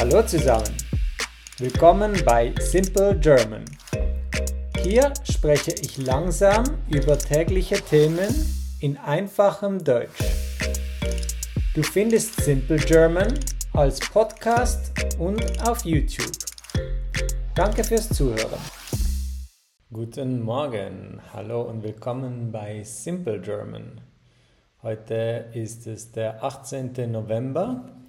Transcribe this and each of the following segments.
Hallo zusammen. Willkommen bei Simple German. Hier spreche ich langsam über tägliche Themen in einfachem Deutsch. Du findest Simple German als Podcast und auf YouTube. Danke fürs Zuhören. Guten Morgen, hallo und willkommen bei Simple German. Heute ist es der 18. November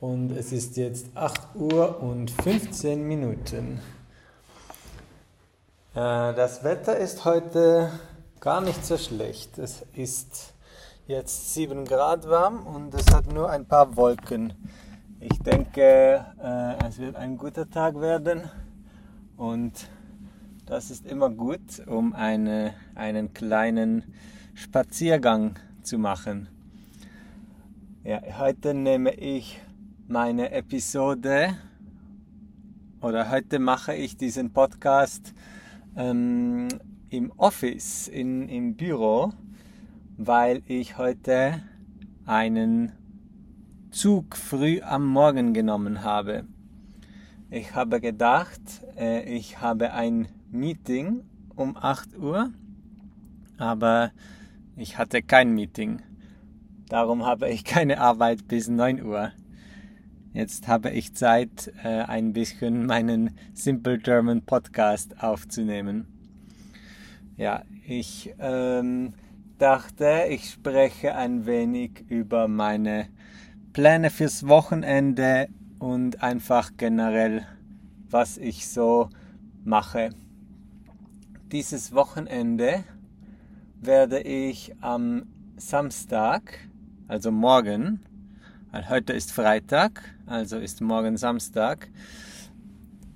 und es ist jetzt 8 Uhr und 15 Minuten. Äh, das Wetter ist heute gar nicht so schlecht. Es ist jetzt 7 Grad warm und es hat nur ein paar Wolken. Ich denke, äh, es wird ein guter Tag werden und das ist immer gut, um eine, einen kleinen Spaziergang zu machen. Ja, heute nehme ich meine Episode oder heute mache ich diesen Podcast ähm, im Office, in, im Büro, weil ich heute einen Zug früh am Morgen genommen habe. Ich habe gedacht, äh, ich habe ein Meeting um 8 Uhr, aber ich hatte kein Meeting. Darum habe ich keine Arbeit bis 9 Uhr. Jetzt habe ich Zeit, äh, ein bisschen meinen Simple German Podcast aufzunehmen. Ja, ich ähm, dachte, ich spreche ein wenig über meine Pläne fürs Wochenende und einfach generell, was ich so mache. Dieses Wochenende werde ich am Samstag, also morgen, weil heute ist Freitag, also ist morgen Samstag.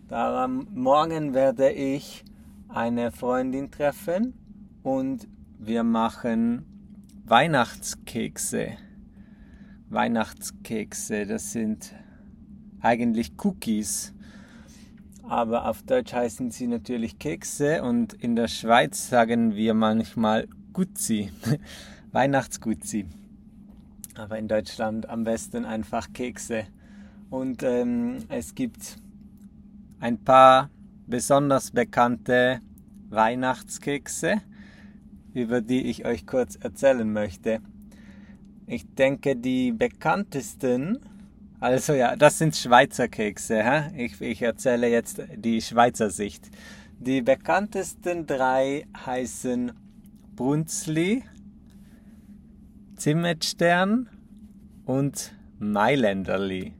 Daran morgen werde ich eine Freundin treffen und wir machen Weihnachtskekse. Weihnachtskekse, das sind eigentlich Cookies. Aber auf Deutsch heißen sie natürlich Kekse und in der Schweiz sagen wir manchmal Guzzi, Weihnachtsguzzi aber in Deutschland am besten einfach Kekse. Und ähm, es gibt ein paar besonders bekannte Weihnachtskekse, über die ich euch kurz erzählen möchte. Ich denke, die bekanntesten, also ja, das sind Schweizer Kekse. Hä? Ich, ich erzähle jetzt die Schweizer Sicht. Die bekanntesten drei heißen Brunzli, Zimmetstern und Mailänderli.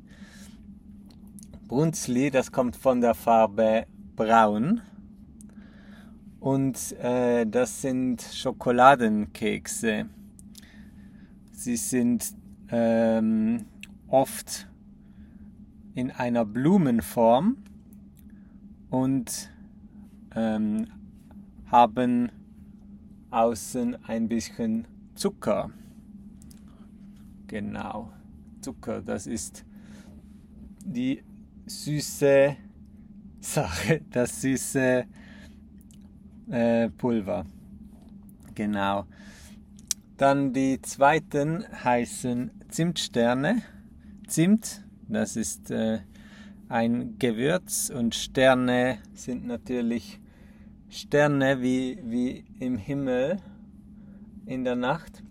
Brunzli, das kommt von der Farbe braun. Und äh, das sind Schokoladenkekse. Sie sind ähm, oft in einer Blumenform und ähm, haben außen ein bisschen Zucker. Genau. Zucker, das ist die süße Sache, das süße äh, Pulver. Genau. Dann die zweiten heißen Zimtsterne. Zimt, das ist äh, ein Gewürz und Sterne sind natürlich Sterne wie, wie im Himmel in der Nacht.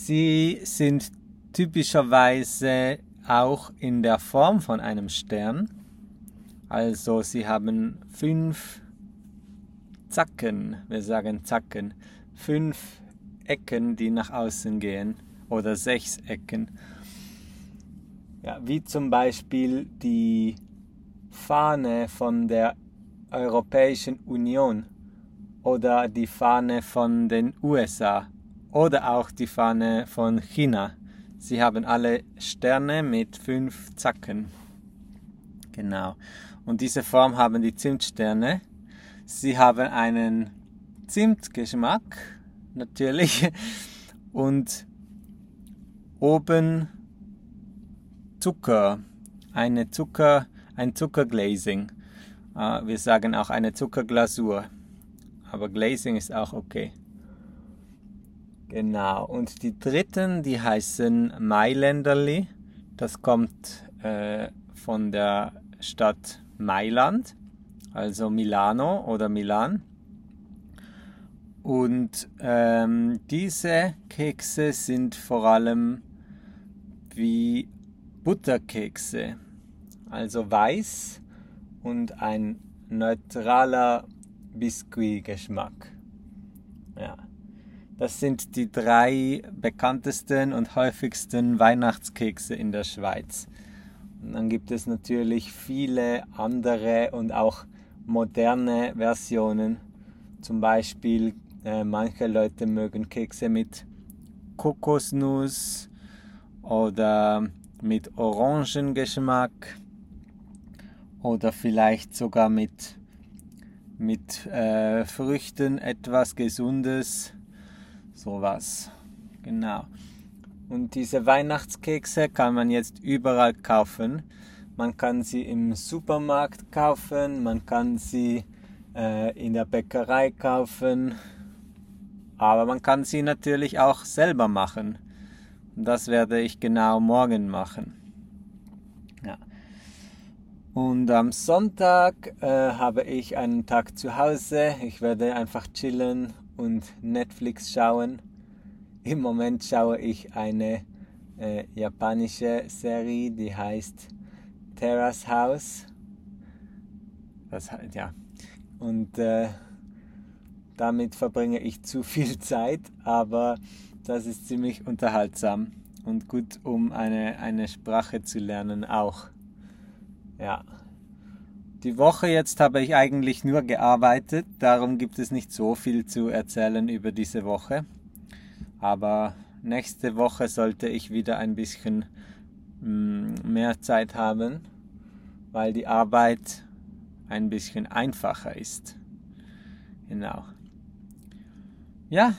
Sie sind typischerweise auch in der Form von einem Stern. Also sie haben fünf Zacken, wir sagen Zacken, fünf Ecken, die nach außen gehen oder sechs Ecken. Ja, wie zum Beispiel die Fahne von der Europäischen Union oder die Fahne von den USA oder auch die Fahne von China. Sie haben alle Sterne mit fünf Zacken. Genau. Und diese Form haben die Zimtsterne. Sie haben einen Zimtgeschmack, natürlich. Und oben Zucker, eine Zucker, ein Zuckerglazing. Ah, wir sagen auch eine Zuckerglasur. Aber Glazing ist auch okay. Genau. Und die dritten, die heißen Mailänderli. Das kommt äh, von der Stadt Mailand, also Milano oder Milan. Und ähm, diese Kekse sind vor allem wie Butterkekse, also weiß und ein neutraler Biskuitgeschmack. Ja. Das sind die drei bekanntesten und häufigsten Weihnachtskekse in der Schweiz. Und dann gibt es natürlich viele andere und auch moderne Versionen. Zum Beispiel äh, manche Leute mögen Kekse mit Kokosnuss oder mit Orangengeschmack oder vielleicht sogar mit, mit äh, Früchten etwas Gesundes sowas. Genau. Und diese Weihnachtskekse kann man jetzt überall kaufen. Man kann sie im Supermarkt kaufen, man kann sie äh, in der Bäckerei kaufen, aber man kann sie natürlich auch selber machen. Und das werde ich genau morgen machen. Ja. Und am Sonntag äh, habe ich einen Tag zu Hause. Ich werde einfach chillen und Netflix schauen. Im Moment schaue ich eine äh, japanische Serie, die heißt Terrace House. Das, ja. Und äh, damit verbringe ich zu viel Zeit, aber das ist ziemlich unterhaltsam und gut, um eine, eine Sprache zu lernen auch. Ja. Die Woche jetzt habe ich eigentlich nur gearbeitet, darum gibt es nicht so viel zu erzählen über diese Woche. Aber nächste Woche sollte ich wieder ein bisschen mm, mehr Zeit haben, weil die Arbeit ein bisschen einfacher ist. Genau. Ja,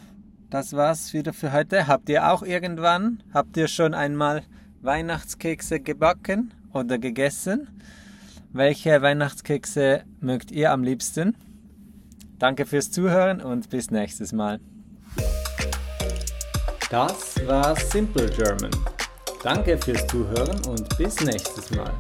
das war's wieder für heute. Habt ihr auch irgendwann, habt ihr schon einmal Weihnachtskekse gebacken oder gegessen? Welche Weihnachtskekse mögt ihr am liebsten? Danke fürs Zuhören und bis nächstes Mal. Das war Simple German. Danke fürs Zuhören und bis nächstes Mal.